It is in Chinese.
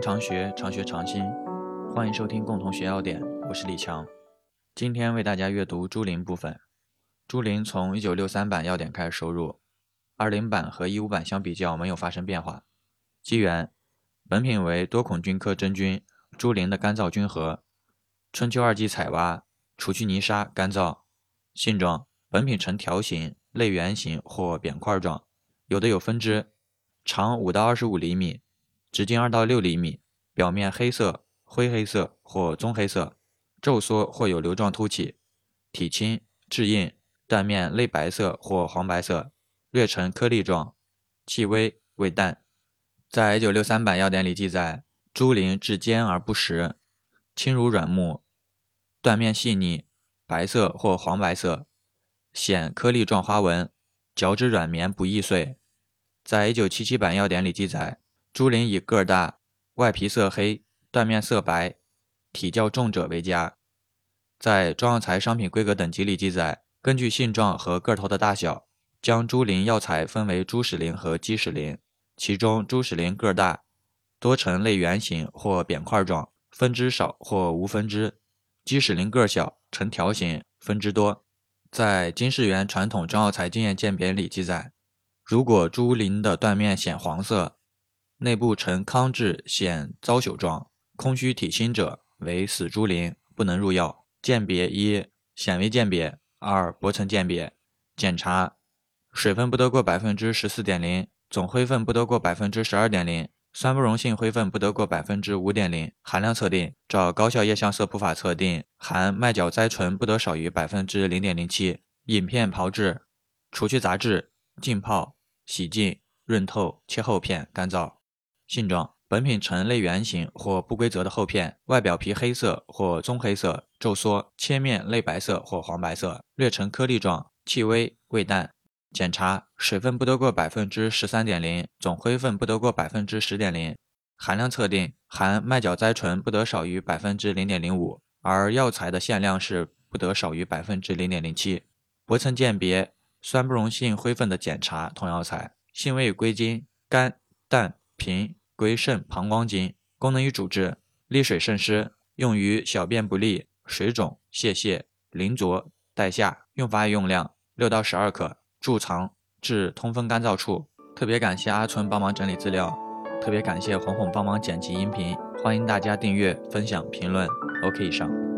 常学，常学常新。欢迎收听共同学要点，我是李强。今天为大家阅读朱林部分。朱林从1963版要点开始收入，20版和15版相比较没有发生变化。机缘：本品为多孔菌科真菌，朱林的干燥菌核。春秋二季采挖，除去泥沙，干燥。性状：本品呈条形、类圆形或扁块状，有的有分支，长5到25厘米。直径二到六厘米，表面黑色、灰黑色或棕黑色，皱缩或有瘤状凸起，体轻、质硬，断面类白色或黄白色，略呈颗粒状，气微，味淡。在一九六三版要点里记载，猪苓质坚而不实，轻如软木，断面细腻，白色或黄白色，显颗粒状花纹，嚼之软绵不易碎。在一九七七版要点里记载。猪鳞以个大、外皮色黑、断面色白、体较重者为佳。在中药材商品规格等级里记载，根据性状和个头的大小，将猪鳞药材分为猪屎鳞和鸡屎鳞。其中，猪屎鳞个大，多呈类圆形或扁块状，分支少或无分支；鸡屎鳞个小，呈条形，分支多。在金世元传统中药材经验鉴别里记载，如果猪鳞的断面显黄色，内部呈糠质显糟朽状，空虚体心者为死猪鳞，不能入药。鉴别一：显微鉴别；二：薄层鉴别。检查：水分不得过百分之十四点零，总灰分不得过百分之十二点零，酸不溶性灰分不得过百分之五点零。含量测定：照高效液相色谱法测定，含麦角甾醇不得少于百分之零点零七。饮片炮制，除去杂质，浸泡，洗净，润透，切厚片，干燥。性状：本品呈类圆形或不规则的厚片，外表皮黑色或棕黑色，皱缩，切面类白色或黄白色，略呈颗粒状，气微，味淡。检查：水分不得过百分之十三点零，总灰分不得过百分之十点零。含量测定：含麦角甾醇不得少于百分之零点零五，而药材的限量是不得少于百分之零点零七。薄层鉴别：酸不溶性灰分的检查，同药材，性味归经：甘、淡、平。归肾、膀胱经，功能与主治：利水渗湿，用于小便不利、水肿、泄泻、淋浊、带下。用法与用量：六到十二克，贮藏至通风干燥处。特别感谢阿春帮忙整理资料，特别感谢红红帮忙剪辑音频。欢迎大家订阅、分享、评论。OK，以上。